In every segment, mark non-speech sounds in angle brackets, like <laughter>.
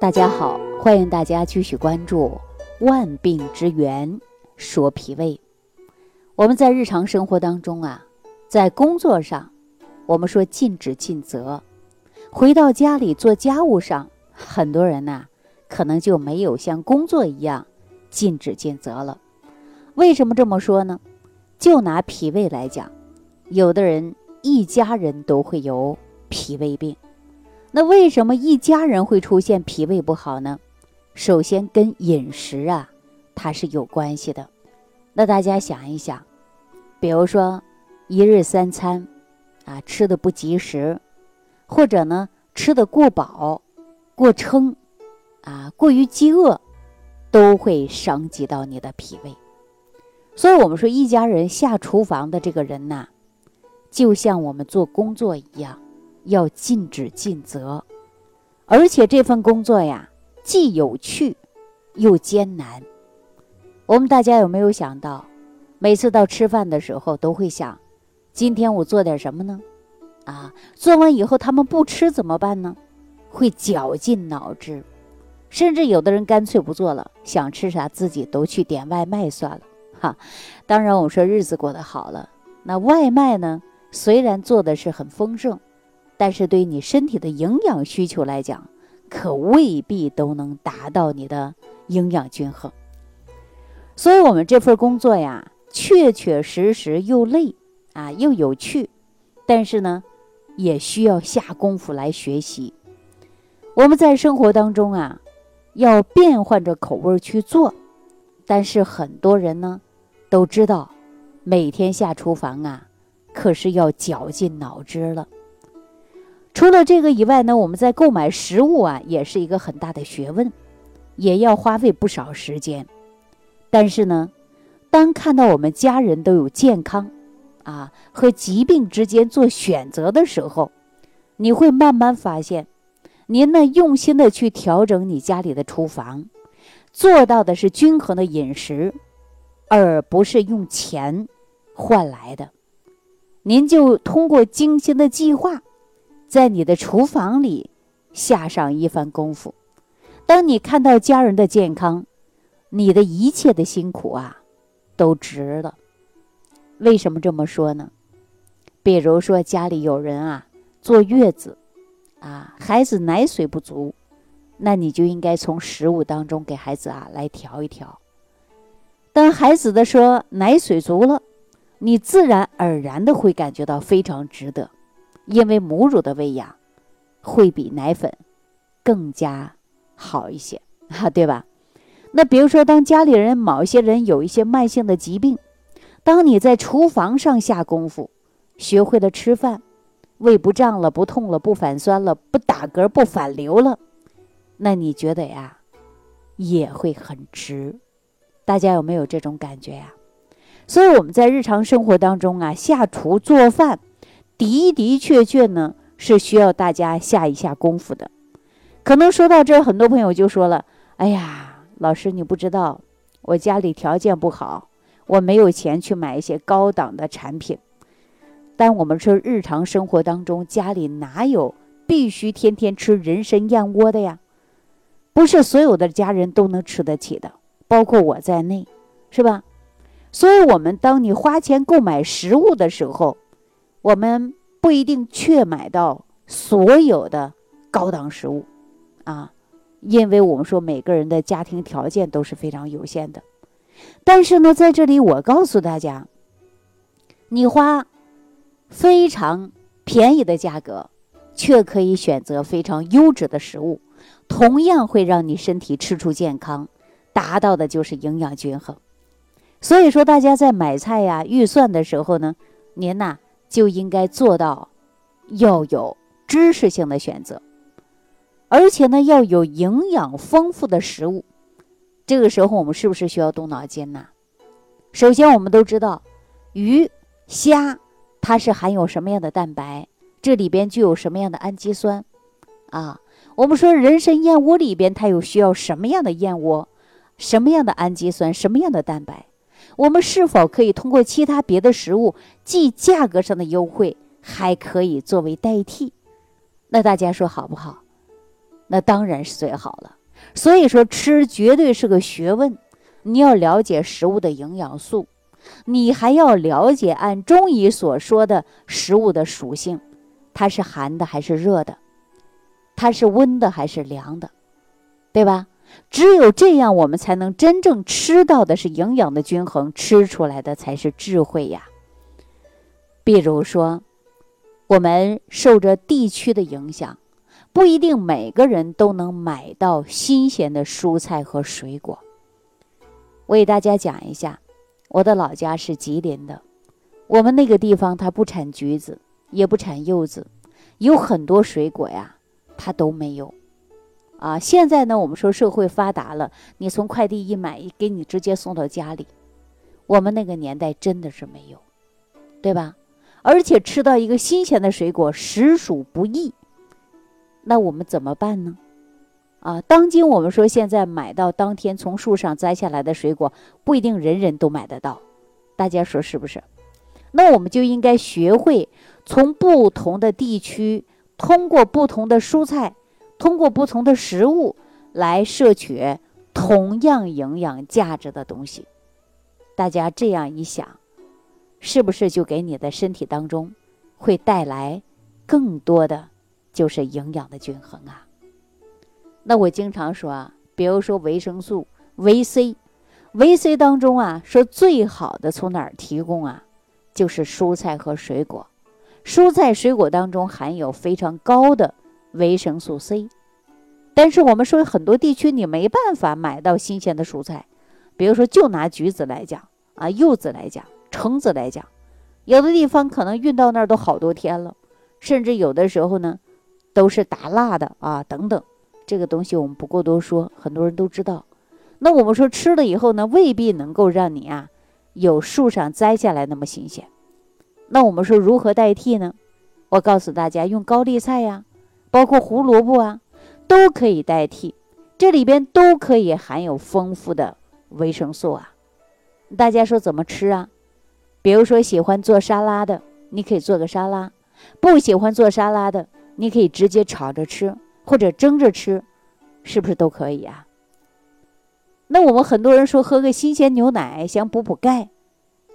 大家好，欢迎大家继续关注《万病之源说脾胃》。我们在日常生活当中啊，在工作上，我们说尽职尽责；回到家里做家务上，很多人呐，可能就没有像工作一样尽职尽责了。为什么这么说呢？就拿脾胃来讲，有的人一家人都会有脾胃病。那为什么一家人会出现脾胃不好呢？首先跟饮食啊，它是有关系的。那大家想一想，比如说一日三餐啊吃的不及时，或者呢吃的过饱、过撑啊过于饥饿，都会伤及到你的脾胃。所以我们说，一家人下厨房的这个人呐，就像我们做工作一样。要尽职尽责，而且这份工作呀，既有趣又艰难。我们大家有没有想到，每次到吃饭的时候都会想，今天我做点什么呢？啊，做完以后他们不吃怎么办呢？会绞尽脑汁，甚至有的人干脆不做了，想吃啥自己都去点外卖算了。哈，当然我们说日子过得好了，那外卖呢，虽然做的是很丰盛。但是对你身体的营养需求来讲，可未必都能达到你的营养均衡。所以，我们这份工作呀，确确实实又累啊，又有趣，但是呢，也需要下功夫来学习。我们在生活当中啊，要变换着口味去做，但是很多人呢，都知道，每天下厨房啊，可是要绞尽脑汁了。除了这个以外呢，我们在购买食物啊，也是一个很大的学问，也要花费不少时间。但是呢，当看到我们家人都有健康，啊和疾病之间做选择的时候，你会慢慢发现，您呢用心的去调整你家里的厨房，做到的是均衡的饮食，而不是用钱换来的。您就通过精心的计划。在你的厨房里下上一番功夫，当你看到家人的健康，你的一切的辛苦啊，都值了。为什么这么说呢？比如说家里有人啊坐月子，啊孩子奶水不足，那你就应该从食物当中给孩子啊来调一调。当孩子的说奶水足了，你自然而然的会感觉到非常值得。因为母乳的喂养会比奶粉更加好一些，哈，对吧？那比如说，当家里人某一些人有一些慢性的疾病，当你在厨房上下功夫，学会了吃饭，胃不胀了，不痛了，不反酸了，不打嗝，不反流了，那你觉得呀，也会很值。大家有没有这种感觉呀？所以我们在日常生活当中啊，下厨做饭。的的确确呢，是需要大家下一下功夫的。可能说到这，很多朋友就说了：“哎呀，老师你不知道，我家里条件不好，我没有钱去买一些高档的产品。”但我们说日常生活当中，家里哪有必须天天吃人参燕窝的呀？不是所有的家人都能吃得起的，包括我在内，是吧？所以，我们当你花钱购买食物的时候，我们不一定确买到所有的高档食物，啊，因为我们说每个人的家庭条件都是非常有限的。但是呢，在这里我告诉大家，你花非常便宜的价格，却可以选择非常优质的食物，同样会让你身体吃出健康，达到的就是营养均衡。所以说，大家在买菜呀、预算的时候呢，您呐。就应该做到要有知识性的选择，而且呢要有营养丰富的食物。这个时候我们是不是需要动脑筋呢？首先我们都知道，鱼、虾它是含有什么样的蛋白，这里边具有什么样的氨基酸啊？我们说人参燕窝里边它有需要什么样的燕窝，什么样的氨基酸，什么样的蛋白？我们是否可以通过其他别的食物，既价格上的优惠，还可以作为代替？那大家说好不好？那当然是最好了。所以说，吃绝对是个学问，你要了解食物的营养素，你还要了解按中医所说的食物的属性，它是寒的还是热的，它是温的还是凉的，对吧？只有这样，我们才能真正吃到的是营养的均衡，吃出来的才是智慧呀。比如说，我们受着地区的影响。不一定每个人都能买到新鲜的蔬菜和水果。我给大家讲一下，我的老家是吉林的，我们那个地方它不产橘子，也不产柚子，有很多水果呀，它都没有。啊，现在呢，我们说社会发达了，你从快递一买，给你直接送到家里。我们那个年代真的是没有，对吧？而且吃到一个新鲜的水果，实属不易。那我们怎么办呢？啊，当今我们说现在买到当天从树上摘下来的水果，不一定人人都买得到，大家说是不是？那我们就应该学会从不同的地区，通过不同的蔬菜，通过不同的食物来摄取同样营养价值的东西。大家这样一想，是不是就给你的身体当中会带来更多的？就是营养的均衡啊。那我经常说啊，比如说维生素维 C，维 C 当中啊，说最好的从哪儿提供啊？就是蔬菜和水果。蔬菜水果当中含有非常高的维生素 C，但是我们说很多地区你没办法买到新鲜的蔬菜，比如说就拿橘子来讲啊，柚子来讲，橙子来讲，有的地方可能运到那儿都好多天了，甚至有的时候呢。都是打蜡的啊，等等，这个东西我们不过多说，很多人都知道。那我们说吃了以后呢，未必能够让你啊有树上摘下来那么新鲜。那我们说如何代替呢？我告诉大家，用高丽菜呀，包括胡萝卜啊，都可以代替，这里边都可以含有丰富的维生素啊。大家说怎么吃啊？比如说喜欢做沙拉的，你可以做个沙拉；不喜欢做沙拉的。你可以直接炒着吃，或者蒸着吃，是不是都可以啊？那我们很多人说喝个新鲜牛奶想补补钙，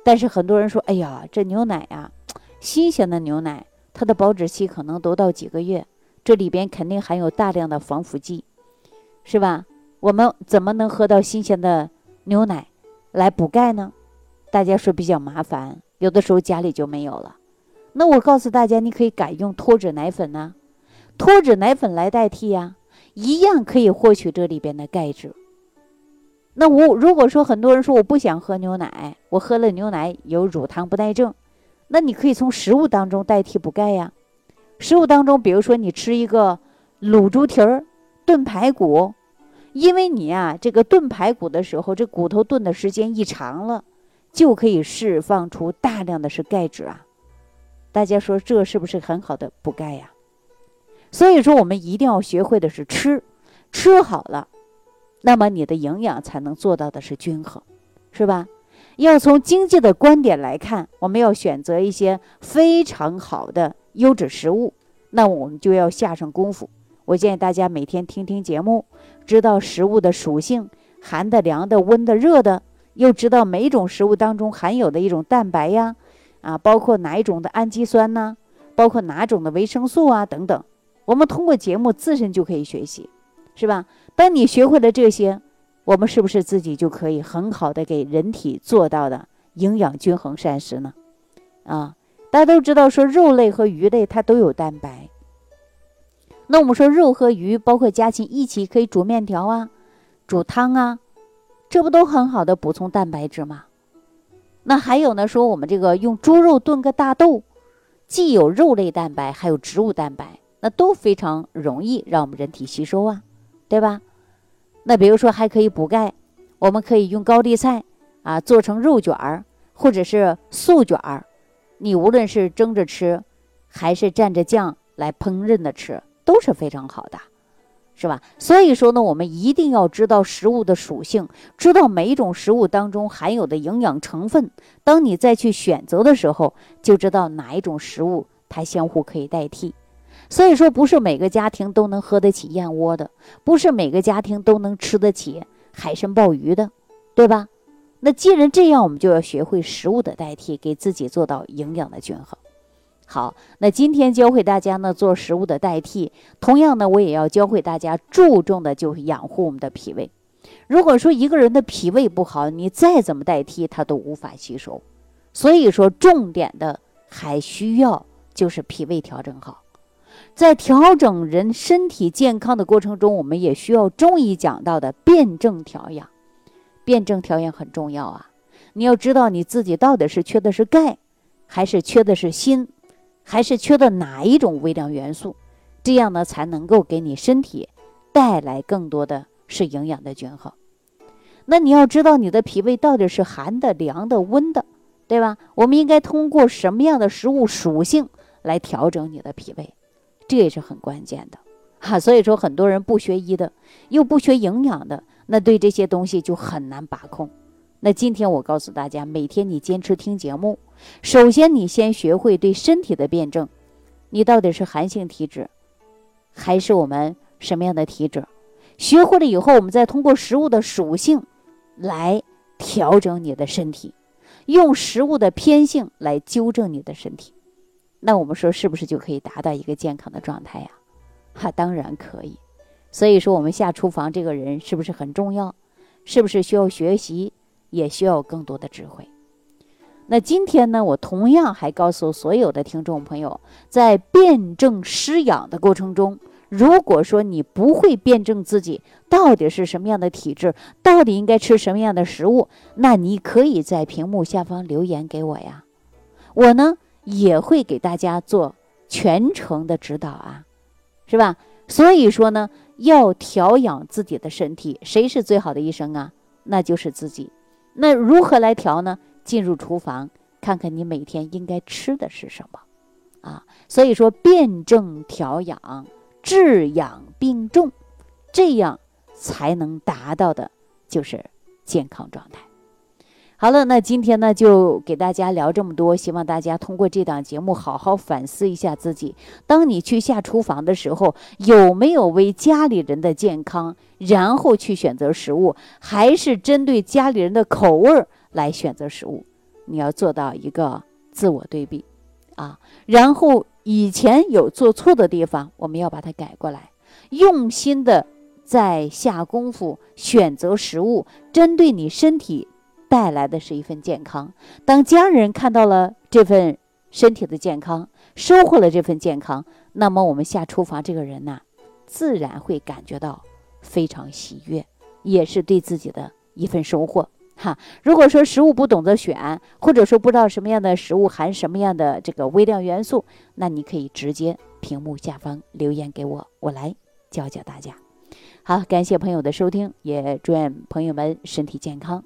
但是很多人说，哎呀，这牛奶呀，新鲜的牛奶它的保质期可能都到几个月，这里边肯定含有大量的防腐剂，是吧？我们怎么能喝到新鲜的牛奶来补钙呢？大家说比较麻烦，有的时候家里就没有了。那我告诉大家，你可以改用脱脂奶粉呢，脱脂奶粉来代替呀，一样可以获取这里边的钙质。那我如果说很多人说我不想喝牛奶，我喝了牛奶有乳糖不耐症，那你可以从食物当中代替补钙呀。食物当中，比如说你吃一个卤猪蹄儿、炖排骨，因为你啊这个炖排骨的时候，这骨头炖的时间一长了，就可以释放出大量的是钙质啊。大家说这是不是很好的补钙呀？所以说我们一定要学会的是吃，吃好了，那么你的营养才能做到的是均衡，是吧？要从经济的观点来看，我们要选择一些非常好的优质食物，那我们就要下上功夫。我建议大家每天听听节目，知道食物的属性，寒的、凉的、温的、热的，又知道每种食物当中含有的一种蛋白呀。啊，包括哪一种的氨基酸呢？包括哪种的维生素啊？等等，我们通过节目自身就可以学习，是吧？当你学会了这些，我们是不是自己就可以很好的给人体做到的营养均衡膳食呢？啊，大家都知道说肉类和鱼类它都有蛋白，那我们说肉和鱼包括家禽一起可以煮面条啊，煮汤啊，这不都很好的补充蛋白质吗？那还有呢？说我们这个用猪肉炖个大豆，既有肉类蛋白，还有植物蛋白，那都非常容易让我们人体吸收啊，对吧？那比如说还可以补钙，我们可以用高丽菜啊做成肉卷儿，或者是素卷儿，你无论是蒸着吃，还是蘸着酱来烹饪的吃，都是非常好的。是吧？所以说呢，我们一定要知道食物的属性，知道每一种食物当中含有的营养成分。当你再去选择的时候，就知道哪一种食物它相互可以代替。所以说，不是每个家庭都能喝得起燕窝的，不是每个家庭都能吃得起海参鲍鱼的，对吧？那既然这样，我们就要学会食物的代替，给自己做到营养的均衡。好，那今天教会大家呢做食物的代替，同样呢，我也要教会大家注重的就是养护我们的脾胃。如果说一个人的脾胃不好，你再怎么代替，他都无法吸收。所以说，重点的还需要就是脾胃调整好。在调整人身体健康的过程中，我们也需要中医讲到的辩证调养。辩证调养很重要啊！你要知道你自己到底是缺的是钙，还是缺的是锌，还是缺的哪一种微量元素，这样呢才能够给你身体带来更多的是营养的均衡。那你要知道你的脾胃到底是寒的、凉的、温的，对吧？我们应该通过什么样的食物属性来调整你的脾胃，这也是很关键的 <laughs> 哈。所以说，很多人不学医的，又不学营养的。那对这些东西就很难把控。那今天我告诉大家，每天你坚持听节目，首先你先学会对身体的辩证，你到底是寒性体质，还是我们什么样的体质？学会了以后，我们再通过食物的属性来调整你的身体，用食物的偏性来纠正你的身体。那我们说是不是就可以达到一个健康的状态呀？哈，当然可以。所以说，我们下厨房这个人是不是很重要？是不是需要学习，也需要更多的智慧？那今天呢，我同样还告诉所有的听众朋友，在辩证施养的过程中，如果说你不会辩证自己到底是什么样的体质，到底应该吃什么样的食物，那你可以在屏幕下方留言给我呀，我呢也会给大家做全程的指导啊，是吧？所以说呢。要调养自己的身体，谁是最好的医生啊？那就是自己。那如何来调呢？进入厨房，看看你每天应该吃的是什么，啊。所以说，辩证调养，治养并重，这样才能达到的就是健康状态。好了，那今天呢就给大家聊这么多，希望大家通过这档节目好好反思一下自己。当你去下厨房的时候，有没有为家里人的健康，然后去选择食物，还是针对家里人的口味来选择食物？你要做到一个自我对比，啊，然后以前有做错的地方，我们要把它改过来，用心的在下功夫选择食物，针对你身体。带来的是一份健康。当家人看到了这份身体的健康，收获了这份健康，那么我们下厨房这个人呢，自然会感觉到非常喜悦，也是对自己的一份收获。哈，如果说食物不懂得选，或者说不知道什么样的食物含什么样的这个微量元素，那你可以直接屏幕下方留言给我，我来教教大家。好，感谢朋友的收听，也祝愿朋友们身体健康。